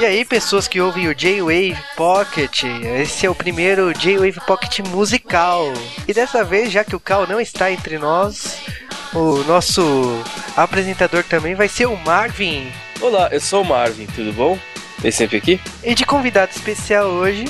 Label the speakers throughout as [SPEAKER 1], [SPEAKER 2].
[SPEAKER 1] E aí, pessoas que ouvem o J-Wave Pocket, esse é o primeiro J-Wave Pocket musical. E dessa vez, já que o Cal não está entre nós, o nosso apresentador também vai ser o Marvin.
[SPEAKER 2] Olá, eu sou o Marvin, tudo bom? É sempre aqui?
[SPEAKER 1] E de convidado especial hoje,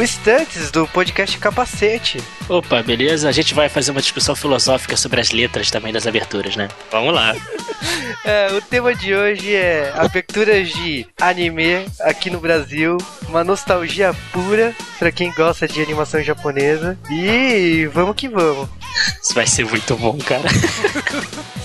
[SPEAKER 1] o Stantes do podcast Capacete.
[SPEAKER 3] Opa, beleza? A gente vai fazer uma discussão filosófica sobre as letras também das aberturas, né? Vamos lá.
[SPEAKER 1] é, o tema de hoje é aberturas de anime aqui no Brasil, uma nostalgia pura para quem gosta de animação japonesa. E vamos que vamos.
[SPEAKER 3] Isso vai ser muito bom, cara.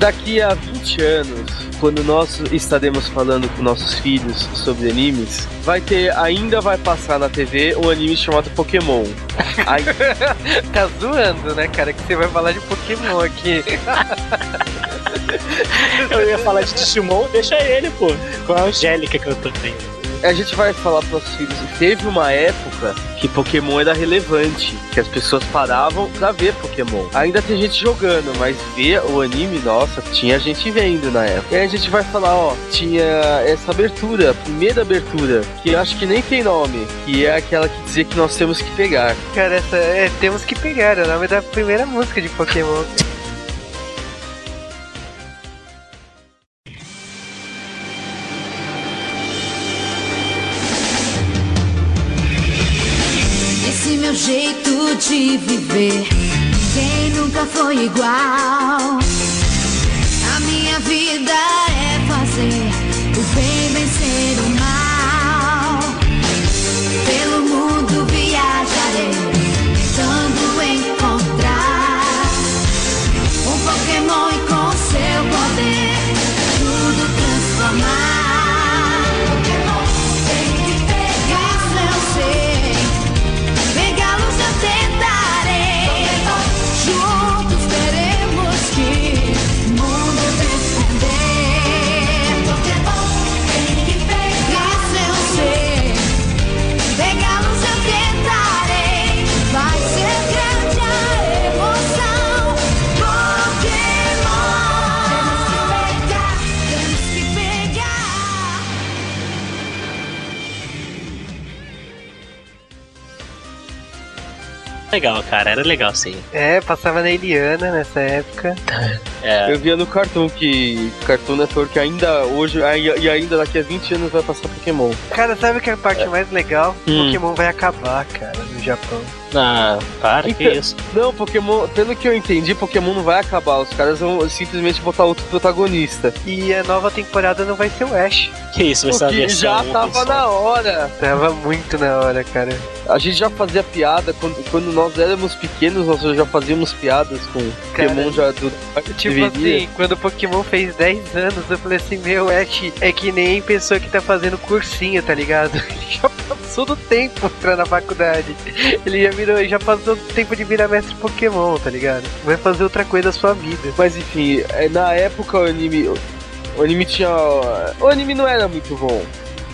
[SPEAKER 2] daqui a 20 anos, quando nós estaremos falando com nossos filhos sobre animes, vai ter, ainda vai passar na TV um anime chamado Pokémon.
[SPEAKER 1] Aí... tá zoando, né, cara? Que você vai falar de Pokémon aqui.
[SPEAKER 3] Eu ia falar de Digimon, deixa ele, pô. Com a Angélica que eu tô tendo
[SPEAKER 2] a gente vai falar para os filhos. Teve uma época que Pokémon era relevante, que as pessoas paravam pra ver Pokémon. Ainda tem gente jogando, mas ver o anime, nossa, tinha gente vendo na época. E a gente vai falar, ó, tinha essa abertura, a primeira abertura, que eu acho que nem tem nome, que é aquela que dizia que nós temos que pegar.
[SPEAKER 1] Cara, essa é temos que pegar, é o nome da primeira música de Pokémon.
[SPEAKER 4] de viver. Quem nunca foi igual?
[SPEAKER 3] Legal, cara, era legal sim.
[SPEAKER 1] É, passava na Eliana nessa época.
[SPEAKER 2] É. Eu via no Cartoon que Cartoon Network ainda hoje e ainda daqui a 20 anos vai passar Pokémon.
[SPEAKER 1] Cara, sabe o que é a parte é. mais legal? Hum. Pokémon vai acabar, cara, Japão.
[SPEAKER 3] Ah, para, então, que isso?
[SPEAKER 2] Não, Pokémon, pelo que eu entendi, Pokémon não vai acabar. Os caras vão simplesmente botar outro protagonista.
[SPEAKER 1] E a nova temporada não vai ser o Ash.
[SPEAKER 3] Que isso, vai ser a versão.
[SPEAKER 2] Já tava na hora.
[SPEAKER 1] Tava muito na hora, cara.
[SPEAKER 2] A gente já fazia piada quando, quando nós éramos pequenos, nós já fazíamos piadas com cara, Pokémon já do.
[SPEAKER 1] Tipo deveria. assim, quando o Pokémon fez 10 anos, eu falei assim: Meu, Ash é que nem pessoa que tá fazendo cursinho, tá ligado? Ele já passou do tempo pra na faculdade. Ele já virou, já passou tempo de virar mestre Pokémon, tá ligado? Vai fazer outra coisa da sua vida.
[SPEAKER 2] Mas enfim, é, na época o anime. O anime tinha. O anime não era muito bom.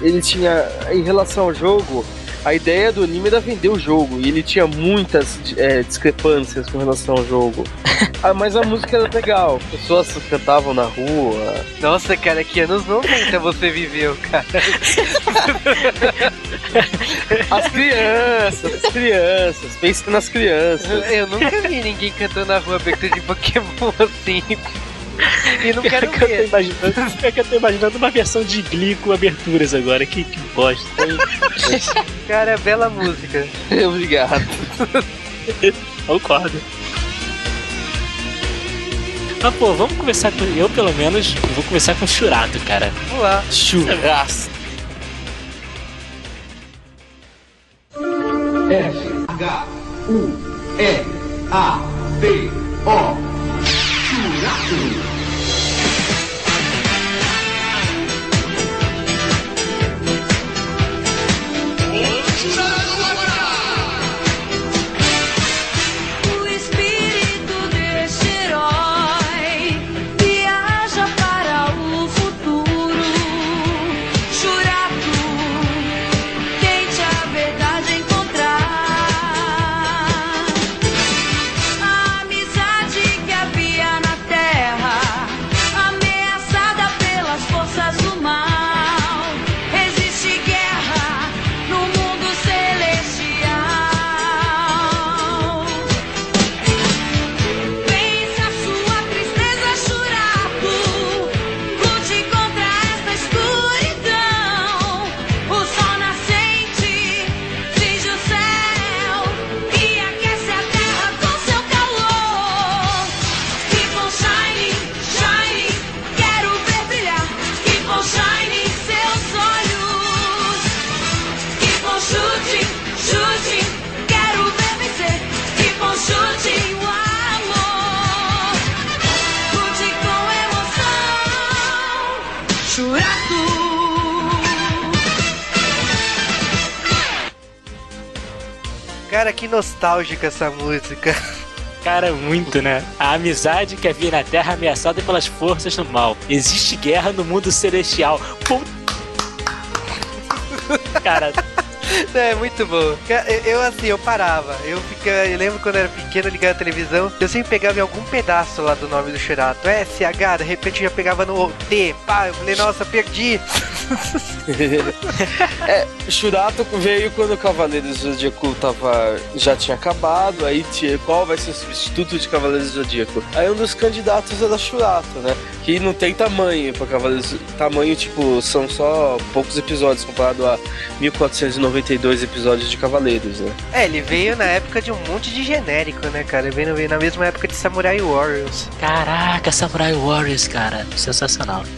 [SPEAKER 2] Ele tinha. Em relação ao jogo, a ideia do anime era vender o jogo e ele tinha muitas é, discrepâncias com relação ao jogo. ah, mas a música era legal, pessoas cantavam na rua.
[SPEAKER 1] Nossa, cara, que anos 90 você viveu, cara.
[SPEAKER 2] as crianças, as crianças, pensa nas crianças.
[SPEAKER 1] Eu nunca vi ninguém cantando na rua abertura de Pokémon assim. E não quero
[SPEAKER 3] ver. Eu tô imaginando, que eu tô imaginando uma versão de Glee com aberturas agora. Que, que bosta.
[SPEAKER 1] Cara, bela música.
[SPEAKER 2] Obrigado.
[SPEAKER 3] Concordo. Mas pô, vamos começar com. Eu, pelo menos, vou começar com Churato, cara.
[SPEAKER 1] Vamos lá.
[SPEAKER 3] Churrasco.
[SPEAKER 5] F H U R A T O Churato.
[SPEAKER 1] Try. Nostálgica essa música.
[SPEAKER 3] Cara, muito, né? A amizade que havia na Terra ameaçada pelas forças do mal. Existe guerra no mundo celestial. Pum. Cara,
[SPEAKER 1] É muito bom. Eu, assim, eu parava. Eu, fica, eu lembro quando eu era pequeno, ligava a televisão, eu sempre pegava em algum pedaço lá do nome do Shurato. SH, de repente eu já pegava no T. Pá, eu falei, nossa, perdi.
[SPEAKER 2] é, Shurato veio quando o Cavaleiros do Zodíaco tava, já tinha acabado, aí tinha, qual vai ser o substituto de Cavaleiros do Zodíaco? Aí um dos candidatos era Shurato, né? Que não tem tamanho pra Cavaleiros. Tamanho, tipo, são só poucos episódios comparado a 1492 episódios de Cavaleiros, né?
[SPEAKER 1] É, ele veio na época de um monte de genérico, né, cara? Veio, veio na mesma época de Samurai Warriors.
[SPEAKER 3] caraca, Samurai Warriors, cara. Sensacional.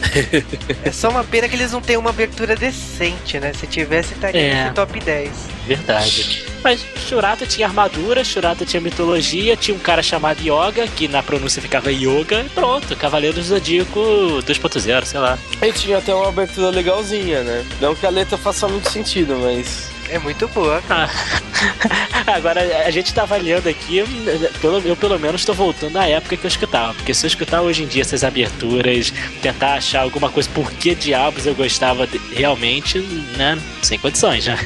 [SPEAKER 1] É só uma pena que eles não têm uma abertura decente, né? Se tivesse, estaria
[SPEAKER 3] É.
[SPEAKER 1] nesse top 10.
[SPEAKER 3] Verdade. Mas Shurato tinha armadura, Shurato tinha mitologia, tinha um cara chamado Yoga, que na pronúncia ficava Yoga, e pronto, Cavaleiros do Zodíaco 2.0, sei lá.
[SPEAKER 2] Aí tinha até uma abertura legalzinha, né? Não que a letra faça muito sentido, mas.
[SPEAKER 1] É muito boa.
[SPEAKER 3] Ah. Agora, a gente tá avaliando aqui, pelo, eu pelo menos tô voltando à época que eu escutava. Porque se eu escutar hoje em dia essas aberturas, tentar achar alguma coisa, por que diabos eu gostava de- realmente, né? Sem condições, né?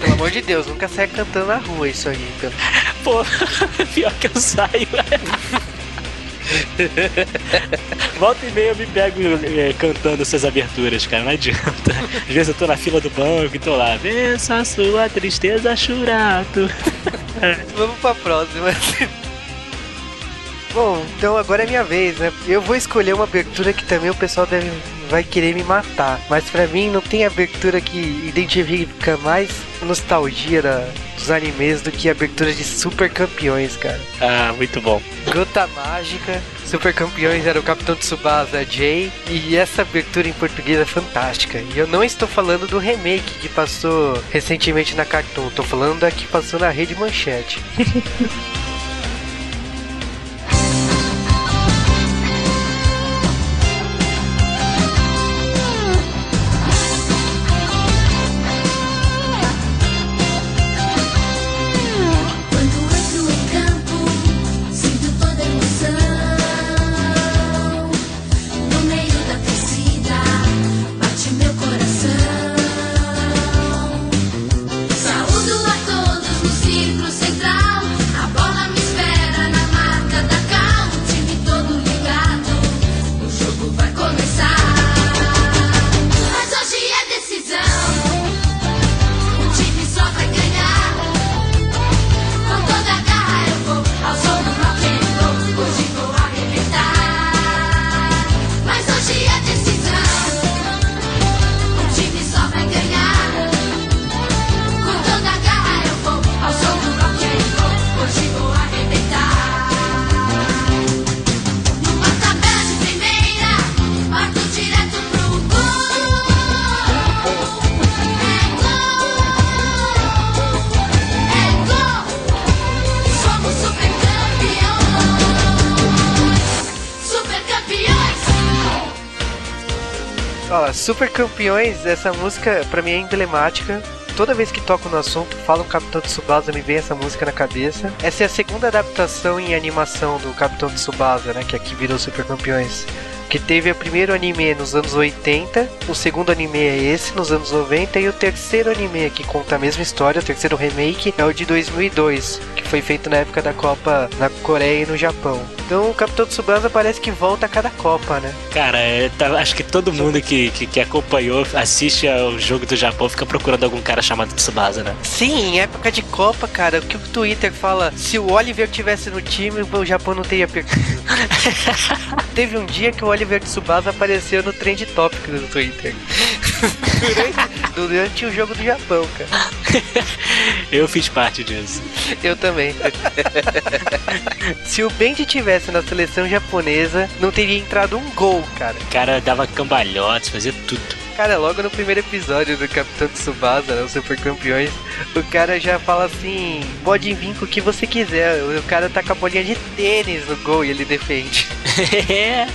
[SPEAKER 1] Pelo amor de Deus, nunca saia cantando na rua isso aí. Pelo...
[SPEAKER 3] Pô, pior que eu saio. Volta e meia eu me pego eh, cantando essas aberturas, cara, não adianta. Às vezes eu tô na fila do banco e tô lá, vença sua tristeza, churato.
[SPEAKER 1] Vamos pra próxima. Bom, então agora é minha vez, né? Eu vou escolher uma abertura que também o pessoal deve, vai querer me matar. Mas pra mim não tem abertura que identifica mais nostalgia da- dos animes do que a abertura de Super Campeões, cara.
[SPEAKER 3] Ah, muito bom.
[SPEAKER 1] Gota Mágica, Super Campeões era o Capitão Tsubasa Jay, e essa abertura em português é fantástica. E eu não estou falando do remake que passou recentemente na Cartoon, tô falando da que passou na Rede Manchete.
[SPEAKER 4] Super Campeões,
[SPEAKER 1] essa música pra mim é emblemática. Toda vez que toco no assunto, falo Capitão Tsubasa, me vem essa música na cabeça. Essa é a segunda adaptação em animação do Capitão Tsubasa, né? Que aqui virou Super Campeões. Que teve o primeiro anime nos anos 80, o segundo anime é esse, nos anos 90, e o terceiro anime que conta a mesma história, o terceiro remake, é o de 2002, que foi feito na época da Copa na Coreia e no Japão. Então o Capitão Tsubasa parece que volta a cada Copa, né?
[SPEAKER 3] Cara, é, tá- acho que todo mundo que, que, que acompanhou, assiste ao jogo do Japão, fica procurando algum cara chamado Tsubasa, né?
[SPEAKER 1] Sim, em época de Copa, cara, o que o Twitter fala, se o Oliver tivesse no time, o Japão não teria perdido. Teve um dia que o Oliver Tsubasa apareceu no trend topic do Twitter. Durante o jogo do Japão, cara.
[SPEAKER 3] Eu fiz parte disso.
[SPEAKER 1] Eu também. se o Benji tivesse na seleção japonesa, não teria entrado um gol, cara.
[SPEAKER 3] O cara dava cambalhotes, fazia tudo.
[SPEAKER 1] Cara, logo no primeiro episódio do Capitão Tsubasa, né, os Super Campeões, o cara já fala assim: pode vir com o que você quiser. O cara tá com a bolinha de tênis no gol e ele defende.
[SPEAKER 3] É.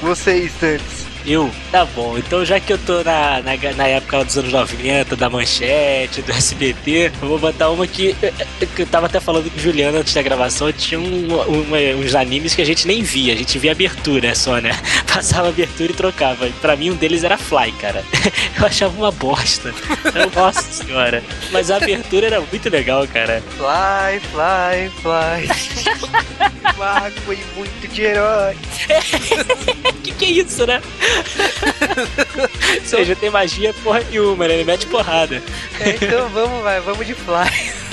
[SPEAKER 1] Você, Instantes.
[SPEAKER 3] Eu? Tá bom. Então, já que eu tô na, na, na época dos anos 90, da manchete, do SBT, eu vou botar uma que, que eu tava até falando com o Juliano antes da gravação. Tinha um, uma- uns animes que a gente nem via, a gente via abertura só, né? Passava abertura e trocava. E Pra mim, um deles era Fly, cara. Eu achava uma bosta. Eu, nossa senhora. Mas a abertura era muito legal, cara.
[SPEAKER 1] Fly, fly, fly. Mago e muito de herói.
[SPEAKER 3] Que que é isso, né? Ou seja, tem magia porra nenhuma, né? Ele mete porrada.
[SPEAKER 1] É, então vamos, vai, vamos de fly.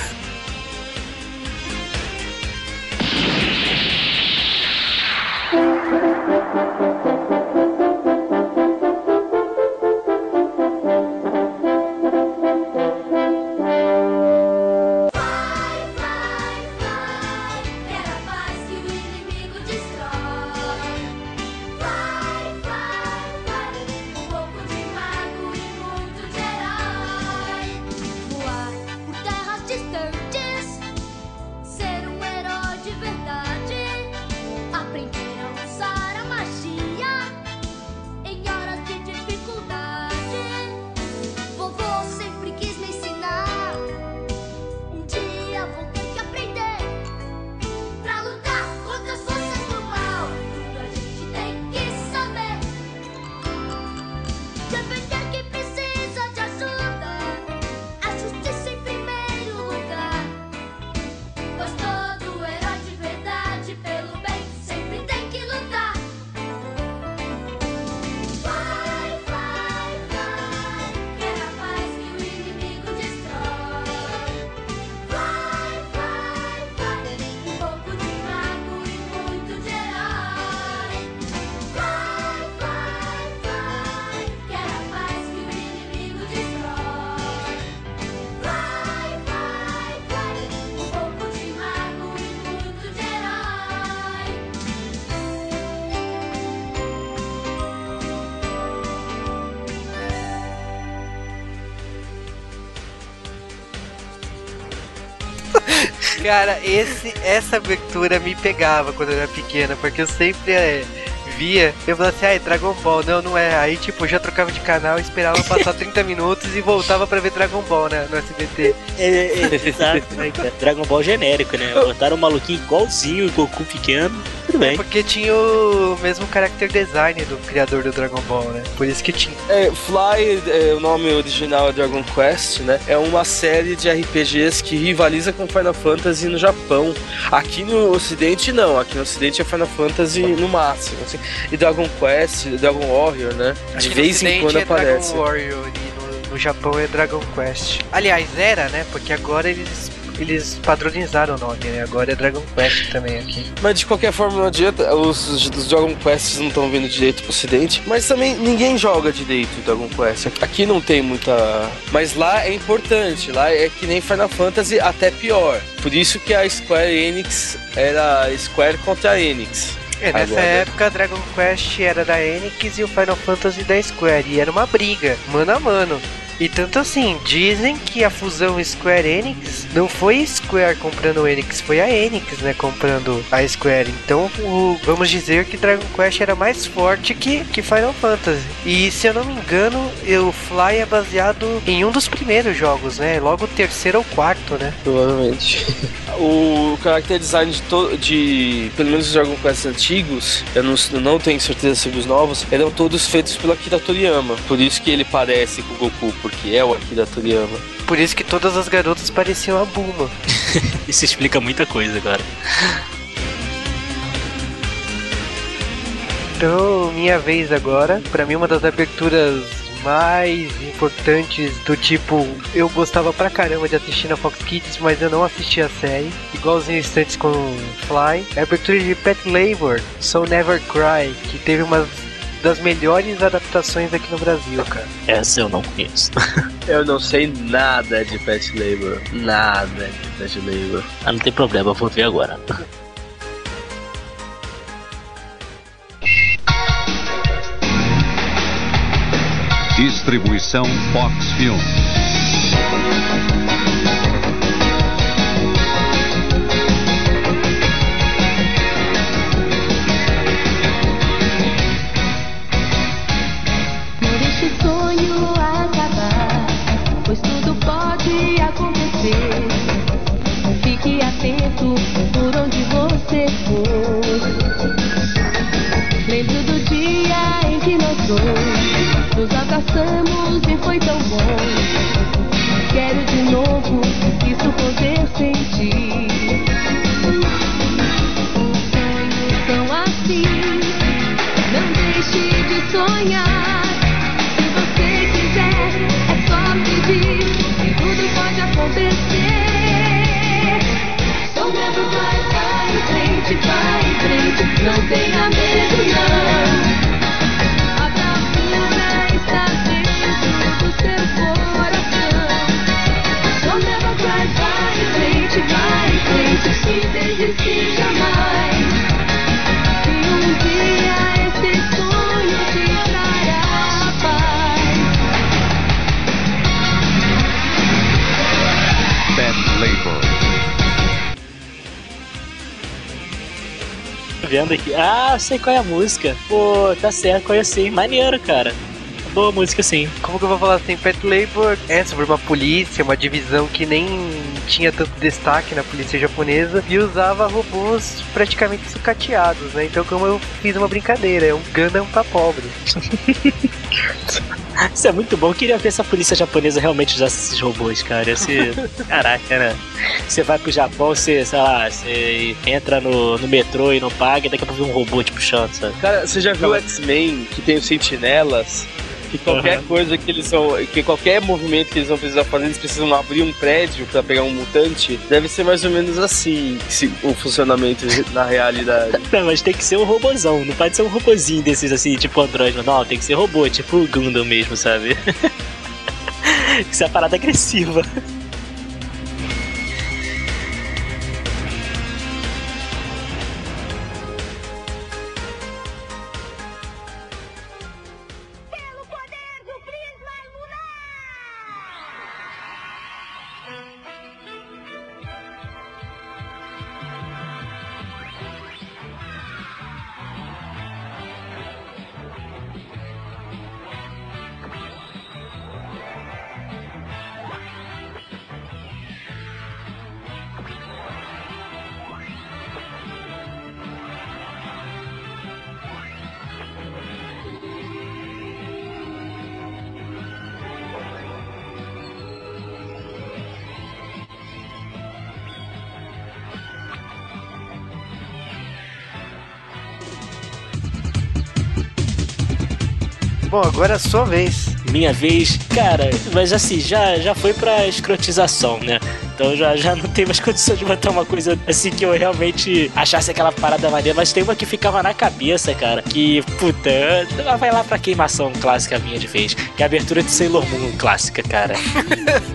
[SPEAKER 1] Cara, esse, essa abertura me pegava quando eu era pequena, porque eu sempre é, via, eu falava assim, ah, é Dragon Ball, não, não é. Aí, tipo, eu já trocava de canal, esperava passar 30 minutos e voltava pra ver Dragon Ball, né, no SBT.
[SPEAKER 3] É, é, exato, né, cara? Dragon Ball genérico, né? Botaram um maluquinho igualzinho, o Goku pequeno. Tudo bem.
[SPEAKER 1] Porque tinha o mesmo character design do criador do Dragon Ball, né, por isso que tinha.
[SPEAKER 2] É, Fly, é, o nome original é Dragon Quest, né? É uma série de RPGs que rivaliza com Final Fantasy no Japão. Aqui no Ocidente, não. Aqui no Ocidente é Final Fantasy no máximo. assim. E Dragon Quest, Dragon Warrior, né? De
[SPEAKER 1] Aqui no
[SPEAKER 2] vez em quando
[SPEAKER 1] é
[SPEAKER 2] aparece.
[SPEAKER 1] Dragon Warrior e no, no Japão é Dragon Quest. Aliás, era, né? Porque agora eles, eles padronizaram o nome, né? Agora é Dragon Quest também aqui.
[SPEAKER 2] Mas de qualquer forma não adianta, os, os Dragon Quests não estão vindo direito pro ocidente. Mas também ninguém joga direito Dragon Quest. Aqui não tem muita. Mas lá é importante, lá é que nem Final Fantasy, até pior. Por isso que a Square Enix era Square contra a Enix.
[SPEAKER 1] É, nessa
[SPEAKER 2] Agora.
[SPEAKER 1] época Dragon Quest era da Enix e o Final Fantasy da Square. E era uma briga, mano a mano. E tanto assim, dizem que a fusão Square Enix não foi Square comprando o Enix, foi a Enix, né, comprando a Square. Então, o- vamos dizer que Dragon Quest era mais forte que, que Final Fantasy. E se eu não me engano, o Fly é baseado em um dos primeiros jogos, né? Logo o terceiro ou quarto, né?
[SPEAKER 2] Provavelmente. o character design de, to- de pelo menos os Dragon Quest antigos, eu não, não tenho certeza sobre os novos, eram todos feitos pelo Akira Toriyama. Por isso que ele parece com o Goku, porque é o Akira Toriyama.
[SPEAKER 1] Por isso que todas as garotas pareciam a Bulma.
[SPEAKER 3] Isso explica muita coisa agora.
[SPEAKER 1] Então, minha vez agora. Pra mim, uma das aberturas mais importantes do tipo, eu gostava pra caramba de assistir na Fox Kids, mas eu não assisti a série. Igualzinho instantes com Fly. É a abertura de Pet Labor, So Never Cry, que teve uma das melhores adaptações aqui no Brasil, cara.
[SPEAKER 3] Essa eu não conheço.
[SPEAKER 2] Eu não sei nada de Pet Labor. Nada de Pet Labor.
[SPEAKER 3] Ah, não tem problema, eu vou ver agora.
[SPEAKER 6] Distribuição Fox Filmes.
[SPEAKER 3] Vendo aqui. Ah, sei qual é a música. Pô, tá certo, conheci. Maneiro, cara. Boa música, sim.
[SPEAKER 1] Como que eu vou falar assim? Pet Labor é sobre uma polícia, uma divisão que nem tinha tanto destaque na polícia japonesa e usava robôs praticamente sucateados, né? Então, como eu fiz uma brincadeira, é um Gundam pra pobre.
[SPEAKER 3] Isso é muito bom. Eu queria ver se a polícia japonesa realmente usasse esses robôs, cara. Esse... Caraca, né? Você vai pro Japão, você, sei lá, você entra no, no metrô e não paga, e daqui a pouco vem um robô te puxando, sabe?
[SPEAKER 2] Cara, você já viu o X-Men que tem os sentinelas? Que qualquer
[SPEAKER 3] Aham.
[SPEAKER 2] coisa que eles vão. Que qualquer movimento que eles vão precisar fazer, eles precisam abrir um prédio pra pegar um mutante. Deve ser mais ou menos assim se- o funcionamento na realidade.
[SPEAKER 3] Não, mas tem que ser um robozão, não pode ser um robozinho desses assim, tipo Android, não, tem que ser robô, tipo o Gundam mesmo, sabe? Isso é uma parada agressiva.
[SPEAKER 1] Bom, agora é a sua vez.
[SPEAKER 3] Minha vez, cara, mas assim, já, já foi pra escrotização, né? Então já, já não tem mais condição de botar uma coisa assim que eu realmente achasse aquela parada maneira, mas tem uma que ficava na cabeça, cara. Que, puta, vai lá pra queimação clássica minha de vez. Que é a abertura de Sailor Moon clássica, cara.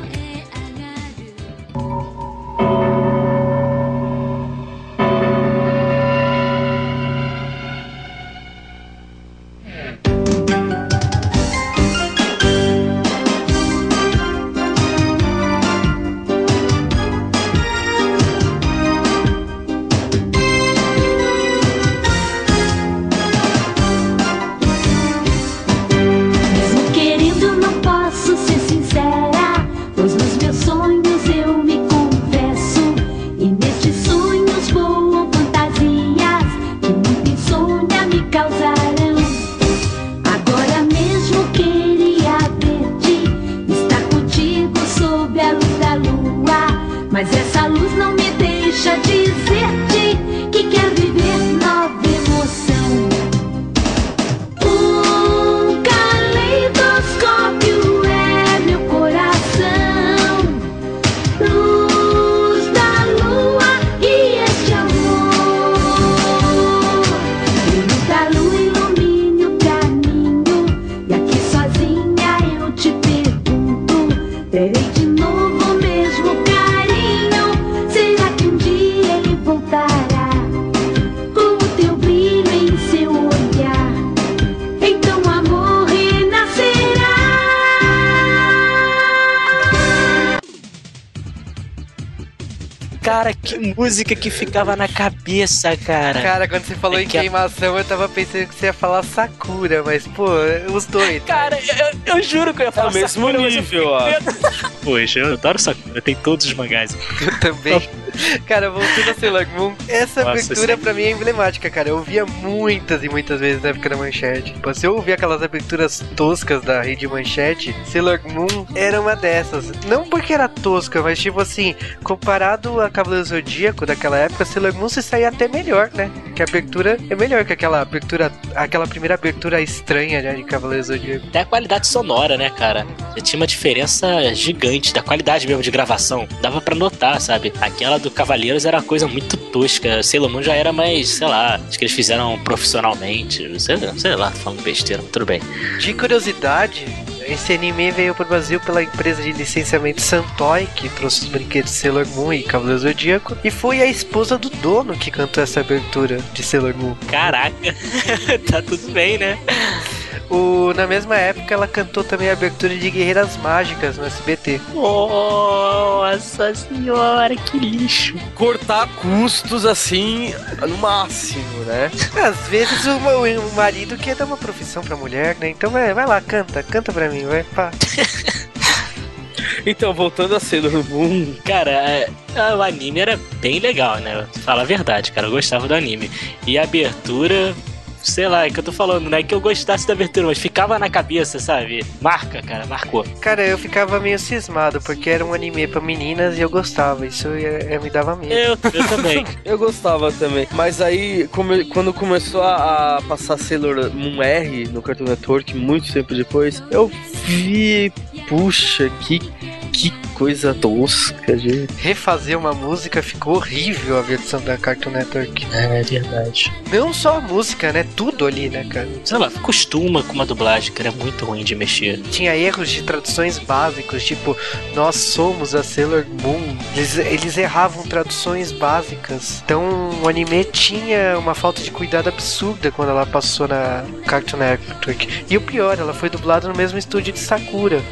[SPEAKER 5] Mas essa luz não me deixa dizer-te
[SPEAKER 3] música que ficava na cabeça, cara.
[SPEAKER 1] Cara, quando você falou
[SPEAKER 3] É
[SPEAKER 1] em
[SPEAKER 3] que a-
[SPEAKER 1] queimação, eu tava pensando que você ia falar Sakura, mas, pô, os dois.
[SPEAKER 3] Cara, eu, eu juro que eu ia
[SPEAKER 2] É
[SPEAKER 3] falar
[SPEAKER 2] o mesmo
[SPEAKER 3] Sakura,
[SPEAKER 2] nível, ó.
[SPEAKER 3] Poxa, eu adoro Sakura, tem todos os mangás.
[SPEAKER 1] Eu também. Cara, voltando a Sailor Moon, essa
[SPEAKER 3] Nossa,
[SPEAKER 1] abertura
[SPEAKER 3] sim.
[SPEAKER 1] pra mim é emblemática, cara. Eu ouvia muitas e muitas vezes na época da manchete. Tipo, se eu ouvia aquelas aberturas toscas da rede manchete, Sailor Moon era uma dessas. Não porque era tosca, mas tipo assim, comparado a Cavaleiro Zodíaco daquela época, Sailor Moon se saía até melhor, né? que a abertura é melhor que aquela abertura, aquela primeira abertura estranha né, de Cavaleiro Zodíaco.
[SPEAKER 3] Até a qualidade sonora, né, cara? Já tinha uma diferença gigante da qualidade mesmo de gravação. Dava pra notar, sabe? Aquela do Cavaleiros era uma coisa muito tosca. Sailor Moon já era mais, sei lá, acho que eles fizeram profissionalmente. Sei, sei lá, tô falando besteira, mas tudo bem.
[SPEAKER 1] De curiosidade, esse anime veio pro Brasil pela empresa de licenciamento Santoy, que trouxe os brinquedos Sailor Moon e Cavaleiro Zodíaco, e foi a esposa do dono que cantou essa abertura de Sailor Moon.
[SPEAKER 3] Caraca, tá tudo bem, né?
[SPEAKER 1] O, na mesma época, ela cantou também a abertura de Guerreiras Mágicas no SBT.
[SPEAKER 3] Nossa senhora, que lixo.
[SPEAKER 2] Cortar custos assim no máximo, né?
[SPEAKER 1] Às vezes o, o marido quer dar uma profissão pra mulher, né? Então vai, vai lá, canta, canta pra mim, vai. Pá.
[SPEAKER 2] Então, voltando a Sailor Moon,
[SPEAKER 3] Cara, é, o anime era bem legal, né? Fala a verdade, cara. Eu gostava do anime. E a abertura, sei lá, é que eu tô falando, não é que eu gostasse da abertura, mas ficava na cabeça, sabe? Marca, cara, marcou.
[SPEAKER 1] Cara, eu ficava meio cismado, porque era um anime pra meninas e eu gostava. Isso é, é- me dava medo.
[SPEAKER 3] Eu, eu também.
[SPEAKER 2] eu gostava também. Mas aí, come- quando começou a, a passar Sailor Moon R no Cartoon Network, muito tempo depois, eu vi, puxa, que, que coisa tosca, gente.
[SPEAKER 1] Refazer uma música ficou horrível a versão da Cartoon Network.
[SPEAKER 3] É verdade.
[SPEAKER 1] Não só a música, né? Tudo ali, né, cara?
[SPEAKER 3] Sei lá, costuma com uma dublagem que era muito ruim de mexer.
[SPEAKER 1] Tinha erros de traduções básicos, tipo, nós somos a Sailor Moon. Eles, eles erravam traduções básicas. Então o anime tinha uma falta de cuidado absurda quando ela passou na Cartoon Network. E o pior, ela foi dublada no mesmo estúdio de Sakura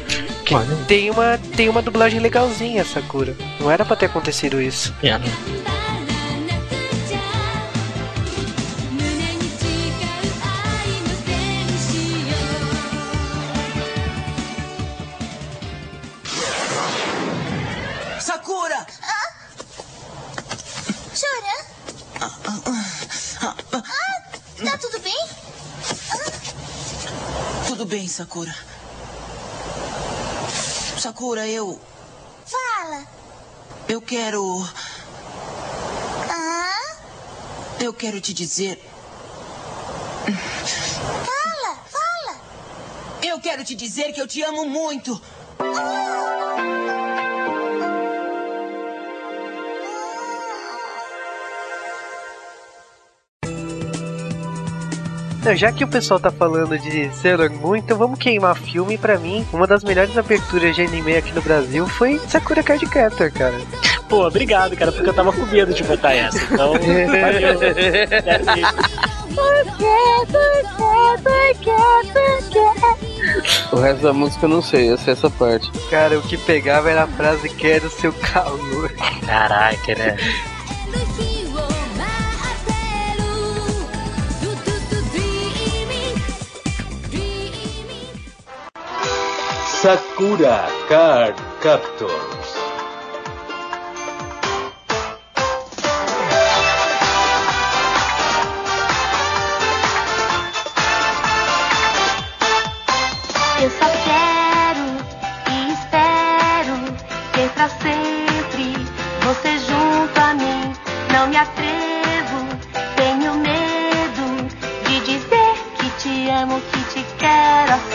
[SPEAKER 1] que tem uma, tem uma dublagem legalzinha, Sakura. Não era pra ter acontecido isso.
[SPEAKER 3] É,
[SPEAKER 7] bem
[SPEAKER 8] Sakura. Sakura. Eu.
[SPEAKER 7] Fala.
[SPEAKER 8] Eu quero.
[SPEAKER 7] Ah,
[SPEAKER 8] Eu quero te dizer.
[SPEAKER 7] fala, fala.
[SPEAKER 8] Eu quero te dizer que eu te amo muito.
[SPEAKER 1] Não, já que o pessoal tá falando de Sailor Moon, então vamos queimar filme. Pra mim, uma das melhores aberturas de anime aqui no Brasil foi Sakura Card Captor, cara.
[SPEAKER 3] Pô, obrigado, cara, porque eu tava com medo de botar essa. Então, valeu. Deve-
[SPEAKER 2] O resto da música eu não sei, eu sei essa parte.
[SPEAKER 1] Cara, o que pegava era a frase quero seu calor.
[SPEAKER 3] Caraca, né?
[SPEAKER 9] Sakura Card Captors.
[SPEAKER 7] Eu só quero e espero ter pra sempre você junto a mim. Não me atrevo, tenho medo de dizer que te amo, que te quero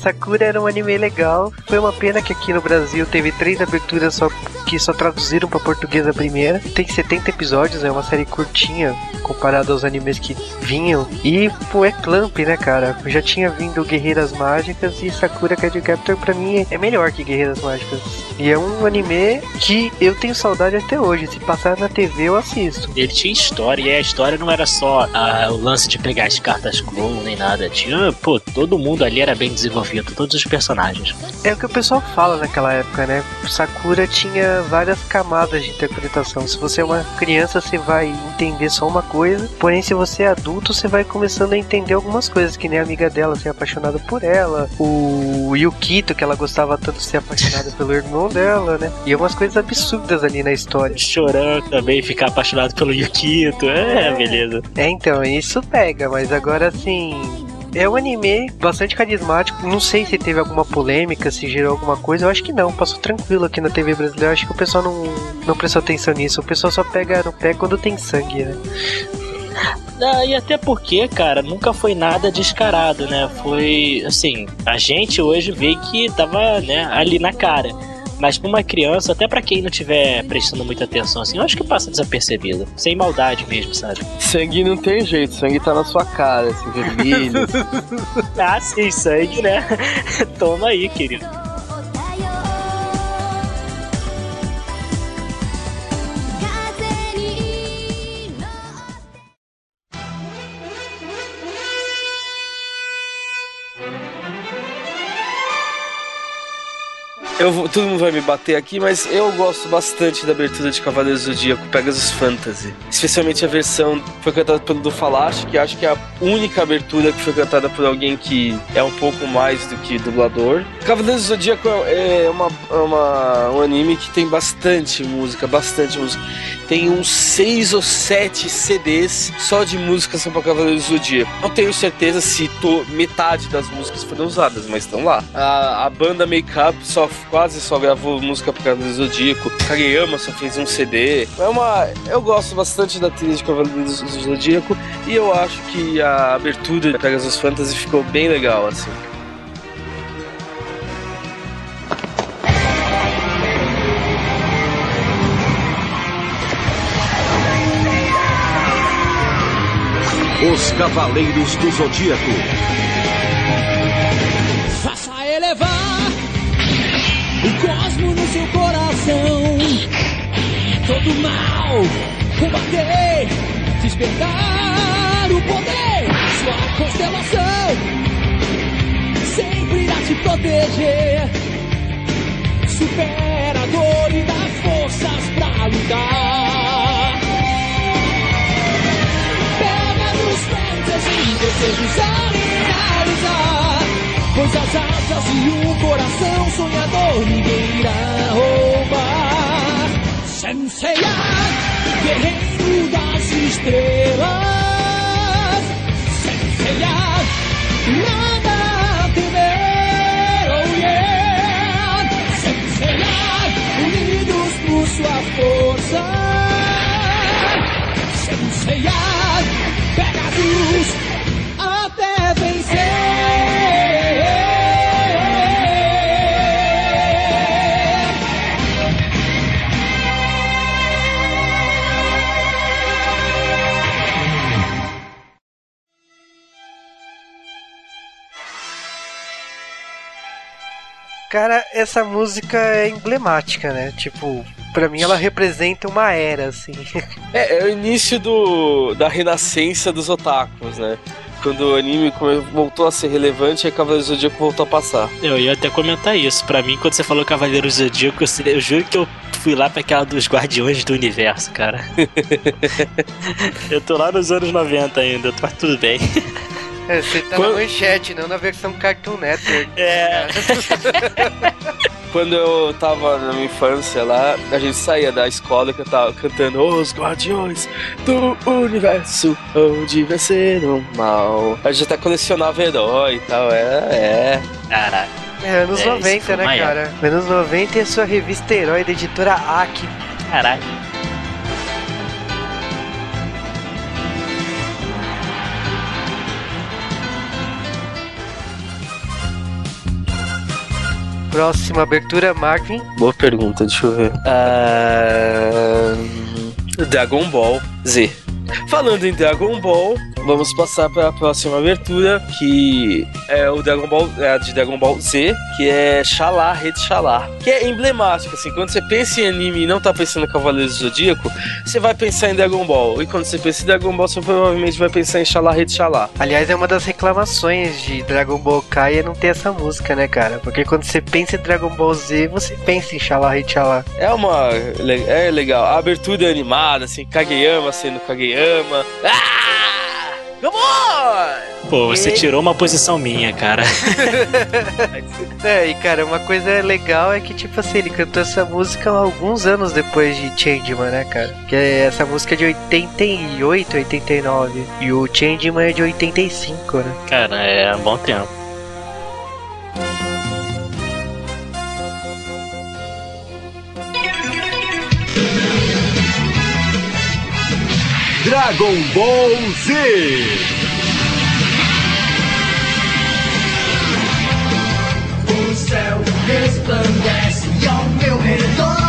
[SPEAKER 1] Sakura era um anime legal. Foi uma pena que aqui no Brasil teve três aberturas só que só traduziram pra português a primeira. Tem 70 episódios, é uma série curtinha comparado aos animes que vinham. E, pô, é Clamp, né, cara? Já tinha vindo Guerreiras Mágicas e Sakura Card Captor pra mim é melhor que Guerreiras Mágicas. E é um anime que eu tenho saudade até hoje. Se passar na TV, eu assisto.
[SPEAKER 3] Ele tinha história, e a história não era só ah, o lance de pegar as cartas Clow nem nada. Tinha, pô, todo mundo ali era bem desenvolvido, todos os personagens.
[SPEAKER 1] É o que o pessoal fala naquela época, né? Sakura tinha várias camadas de interpretação. Se você é uma criança, você vai entender só uma coisa. Porém, se você é adulto, você vai começando a entender algumas coisas, que nem a amiga dela ser apaixonada por ela, o Yukito, que ela gostava tanto de ser apaixonada pelo irmão dela, né? E umas coisas absurdas ali na história.
[SPEAKER 3] Chorando também, ficar apaixonado pelo Yukito. É, beleza.
[SPEAKER 1] É, então, isso pega, mas agora assim. É um anime bastante carismático. Não sei se teve alguma polêmica, se gerou alguma coisa. Eu acho que não. Passou tranquilo aqui na TV brasileira. Eu acho que o pessoal não, não prestou atenção nisso. O pessoal só pega no pé quando tem sangue, né?
[SPEAKER 3] Ah, e até porque, cara, nunca foi nada descarado, né? Foi assim, a gente hoje vê que tava, né, ali na cara. Mas pra uma criança, até pra quem não tiver prestando muita atenção, assim, eu acho que passa desapercebido. Sem maldade mesmo, sabe?
[SPEAKER 2] Sangue não tem jeito, sangue tá na sua cara, assim, vermelho.
[SPEAKER 3] ah, sim, sangue, né? Toma aí, querido.
[SPEAKER 2] Eu todo mundo vai me bater aqui, mas eu gosto bastante da abertura de Cavaleiros do Zodíaco Pegasus Fantasy. Especialmente a versão que foi cantada pelo do Falache, que acho que é a única abertura que foi cantada por alguém que é um pouco mais do que dublador. Cavaleiros do Zodíaco é uma, é uma- um anime que tem bastante música, bastante música. Tem uns seis ou sete CDs só de músicas para Cavaleiros do Zodíaco. Não tenho certeza se to- metade das músicas foram usadas, mas estão lá. A, a banda Make Up só, quase só gravou música para Cavaleiros do Zodíaco. Kageyama só fez um CD. É uma, eu gosto bastante da trilha de Cavaleiros do Zodíaco e eu acho que a abertura de Pegasus Fantasy ficou bem legal, assim.
[SPEAKER 10] Os Cavaleiros do Zodíaco.
[SPEAKER 11] Faça elevar o cosmo no seu coração. Todo mal combater, despertar o poder. Sua constelação sempre irá te proteger. Supera a dor e dá forças pra lutar. Desejos a realizar. Pois as asas e o coração sonhador ninguém irá roubar. Senseiya, guerreiro das estrelas. Senseiya, nada a temer, oh yeah. Senseiya, unidos por sua força. Senseiya, Pegasus,
[SPEAKER 1] Cara, essa música é emblemática, né? Tipo, pra mim ela representa uma era, assim.
[SPEAKER 2] É, é o início do, da renascença dos otakus, né? Quando o anime voltou a ser relevante, aí Cavaleiros do Zodíaco voltou a passar.
[SPEAKER 3] Eu ia até comentar isso. Pra mim, quando você falou Cavaleiros do Zodíaco, eu, eu juro que eu fui lá pra aquela dos Guardiões do Universo, cara. eu tô lá nos anos 90 ainda, mas tudo bem.
[SPEAKER 1] É, você tá
[SPEAKER 2] Quando-
[SPEAKER 1] na manchete, não na versão Cartoon Network.
[SPEAKER 3] É.
[SPEAKER 2] Quando eu tava na minha infância lá, a gente saía da escola que eu tava cantando Os Guardiões do Universo, onde vencer o mal. A gente até colecionava herói e tal, é, é.
[SPEAKER 3] Caraca.
[SPEAKER 1] É, anos
[SPEAKER 3] É, isso
[SPEAKER 1] 90,
[SPEAKER 3] foi
[SPEAKER 1] né,
[SPEAKER 3] uma
[SPEAKER 1] cara? Anos 90 e a sua revista Herói da editora Aki.
[SPEAKER 3] Caraca.
[SPEAKER 1] Próxima abertura, Marvin.
[SPEAKER 2] Boa pergunta, deixa eu ver. Ah, Dragon Ball Z. Falando em Dragon Ball, vamos passar para a próxima abertura, que é o Dragon Ball, é a de Dragon Ball Z, que é Xalá, Rede Xalá, que é emblemático, assim, quando você pensa em anime e não tá pensando em Cavaleiros do Zodíaco, você vai pensar em Dragon Ball, e quando você pensa em Dragon Ball, você provavelmente vai pensar em Xalá, Rede Xalá.
[SPEAKER 1] Aliás, é uma das reclamações de Dragon Ball Kai é não ter essa música, né, cara? Porque quando você pensa em Dragon Ball Z, você pensa em Xalá Rei Xalá.
[SPEAKER 2] É uma. É legal. A abertura é animada, assim, Kageyama sendo Kageyama. Ah! Come on!
[SPEAKER 3] Pô, você tirou uma posição minha, cara.
[SPEAKER 1] É, e cara, uma coisa legal é que, tipo assim, ele cantou essa música alguns anos depois de Changeman, né, cara? Que é- essa música é de 88, 89. E o Changeman é de 85, né?
[SPEAKER 3] Cara, é um bom tempo.
[SPEAKER 5] Dragon Ball Z.
[SPEAKER 12] O céu resplandece ao meu redor,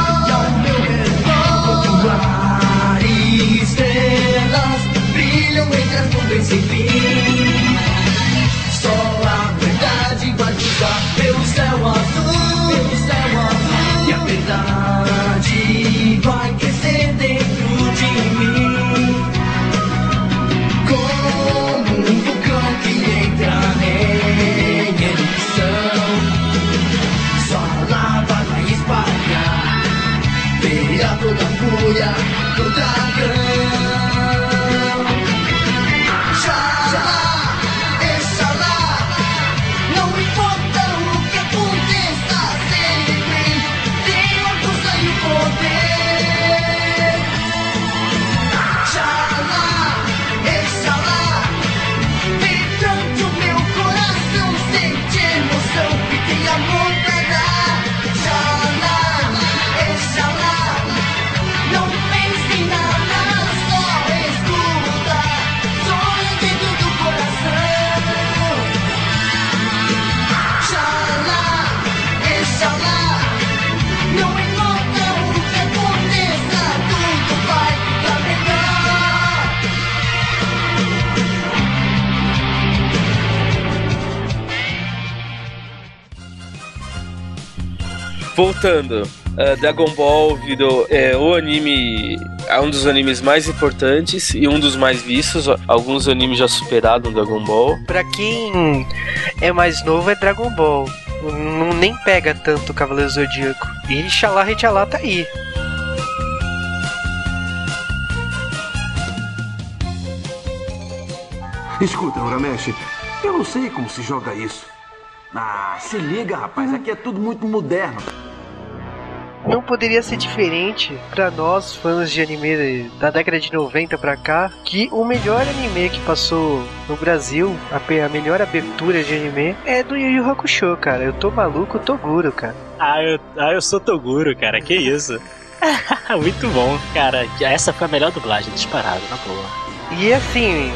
[SPEAKER 2] Voltando, uh, Dragon Ball virou é, o anime, é um dos animes mais importantes e um dos mais vistos. Alguns animes já superaram Dragon Ball.
[SPEAKER 1] Pra quem é mais novo, é Dragon Ball. Não, nem pega tanto o Cavaleiro Zodíaco. E Xalá Rei Xalá tá aí.
[SPEAKER 10] Escuta, Uramesh, eu não sei como se joga isso. Ah, se liga, rapaz, aqui é tudo muito moderno.
[SPEAKER 1] Não poderia ser diferente pra nós, fãs de anime da década de 90 pra cá, que o melhor anime que passou no Brasil, a, melhor abertura de anime, é do Yu Yu Hakusho, cara. Eu tô maluco, Toguro, cara.
[SPEAKER 3] Ah, eu, ah, eu sou Toguro, cara, que isso? Muito bom, cara. Essa foi a melhor dublagem, disparado, na boa.
[SPEAKER 1] E assim,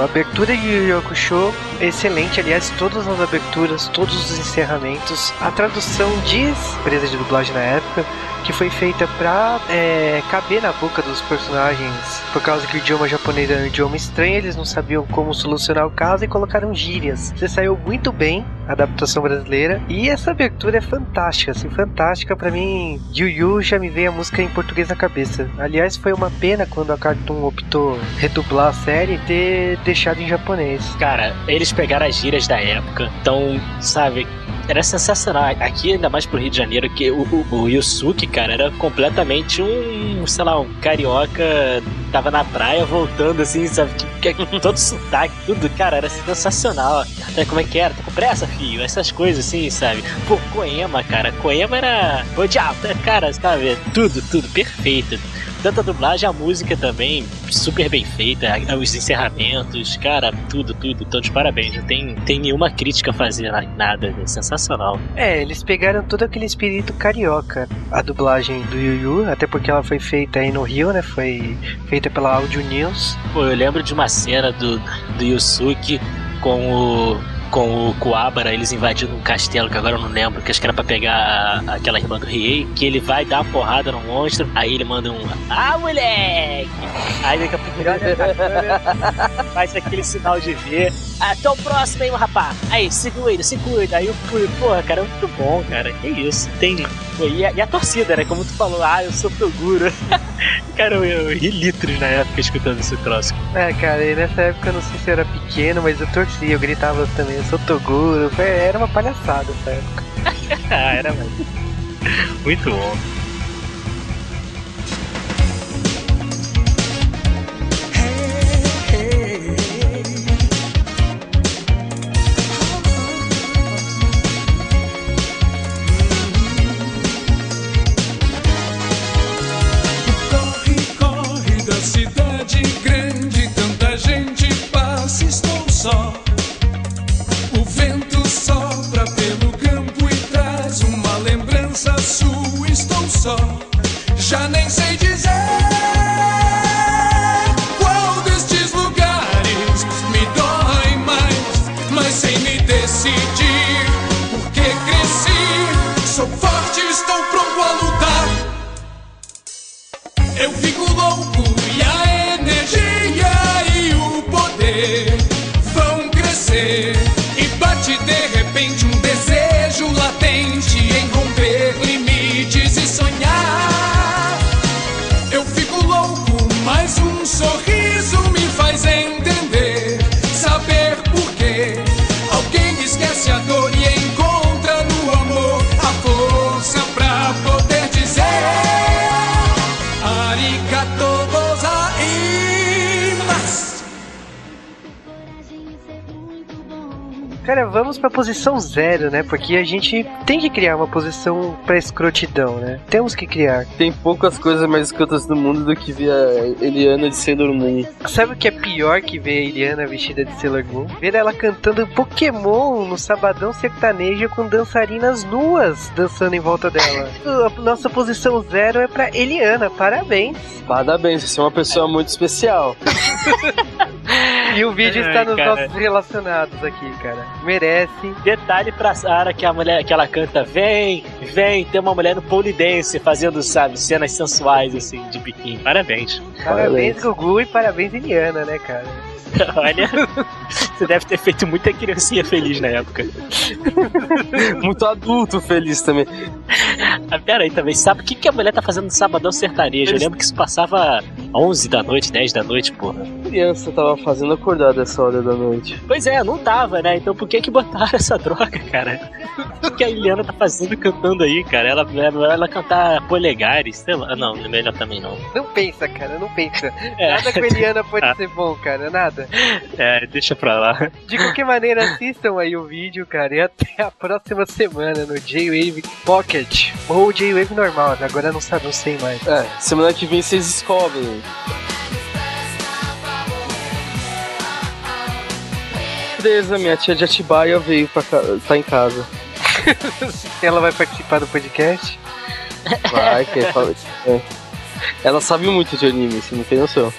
[SPEAKER 1] a abertura de Hakusho, excelente. Aliás, todas as aberturas, todos os encerramentos. A tradução diz, empresa de dublagem na época, que foi feita pra é, caber na boca dos personagens. Por causa que o idioma japonês era um idioma estranho, eles não sabiam como solucionar o caso e colocaram gírias. Você saiu muito bem, a adaptação brasileira. E essa abertura é fantástica, assim, fantástica. Pra mim, Yu Yu já me veio a música em português na cabeça. Aliás, foi uma pena quando a Cartoon optou redublar a série e ter deixado em japonês.
[SPEAKER 3] Cara, eles pegaram as gírias da época, então, sabe, era sensacional. Aqui, ainda mais pro Rio de Janeiro, que o, o, o Yusuke, cara, era completamente um, sei lá, um carioca, tava na praia voltando, assim, sabe? Que, que, todo sotaque, tudo, cara, era sensacional. É, Como é que era? Tá com pressa, filho? Essas coisas, assim, sabe? Pô, Coema, cara, Coema era. Ô, diabo, cara, sabe? Tudo, tudo, perfeito. Tanto a dublagem, a música também, super bem feita, os encerramentos, cara, tudo, tudo. Então, de parabéns, não tem, tem nenhuma crítica a fazer nada, é sensacional.
[SPEAKER 1] É, eles pegaram todo aquele espírito carioca, a dublagem do Yu Yu, até porque ela foi feita aí no Rio, né? Foi feita pela Audio News.
[SPEAKER 3] Pô, eu lembro de uma cena do, do Yusuke com o com o Kuwabara, eles invadindo um castelo, que agora eu não lembro, que acho que era pra pegar a- aquela irmã do Riei, que ele vai dar uma porrada no monstro, aí ele manda um Ah, moleque! Aí daqui a pouco ele olha pra câmera, faz aquele sinal de ver. Ah, tô próximo meu rapaz. Aí, se cuida, se cuida. Aí eu fui, porra, cara, é muito bom, cara. Que isso. Tem. E, a, e a torcida, né? Como tu falou, ah, eu sou Toguro. cara, eu, eu ri litros na época escutando esse troço.
[SPEAKER 1] É, cara, e nessa época eu não sei se eu era pequeno, mas eu torcia, eu gritava também, eu sou Toguro. Era uma palhaçada essa época.
[SPEAKER 3] ah, era muito, muito bom.
[SPEAKER 1] Vamos pra posição zero, né? Porque a gente tem que criar uma posição pra escrotidão, né? Temos que criar.
[SPEAKER 2] Tem poucas coisas mais escrotas do mundo do que ver a Eliana de Sailor Moon.
[SPEAKER 1] Sabe o que é pior que ver a Eliana vestida de Sailor Moon? Ver ela cantando Pokémon no Sabadão Sertanejo com dançarinas nuas dançando em volta dela. A nossa posição zero é pra Eliana, parabéns.
[SPEAKER 2] Parabéns, você é uma pessoa muito especial.
[SPEAKER 1] E o vídeo está nos
[SPEAKER 3] cara.
[SPEAKER 1] nossos relacionados aqui, cara. Merece.
[SPEAKER 3] Detalhe pra Sara que a mulher que ela canta Vem, vem, tem uma mulher no pole dance fazendo, sabe, cenas sensuais assim, de biquíni. Parabéns.
[SPEAKER 1] Parabéns, Gugu, e parabéns, Eliana, né, cara?
[SPEAKER 3] Olha, você deve ter feito muita criancinha feliz na época.
[SPEAKER 2] Muito adulto feliz também.
[SPEAKER 3] Ah, pera aí também, sabe o que, que a mulher tá fazendo no Sabadão Sertanejo? Eu lembro que isso passava 11 da noite, 10 da noite, porra.
[SPEAKER 2] Criança tava fazendo acordar essa hora da noite.
[SPEAKER 3] Pois é, não tava, né? Então por que que botaram essa droga, cara? O que a Eliana tá fazendo cantando aí, cara? Ela, ela, ela cantar polegares, sei lá. Não, é melhor também não.
[SPEAKER 1] Não pensa, cara, não pensa.
[SPEAKER 3] É.
[SPEAKER 1] Nada com a Eliana pode
[SPEAKER 3] Ah.
[SPEAKER 1] ser bom, cara, nada.
[SPEAKER 3] É, deixa pra lá.
[SPEAKER 1] De qualquer maneira, assistam aí o vídeo, cara, e até a próxima semana no J-Wave Pocket. Ou J-Wave normal, né? agora eu não, sabe, não sei mais.
[SPEAKER 2] É, semana que vem vocês descobrem. Beleza, minha tia de Atibaia veio pra cá, tá em casa.
[SPEAKER 1] Ela vai participar do podcast.
[SPEAKER 2] Vai, que. É. Ela sabe muito de anime, você não tem noção.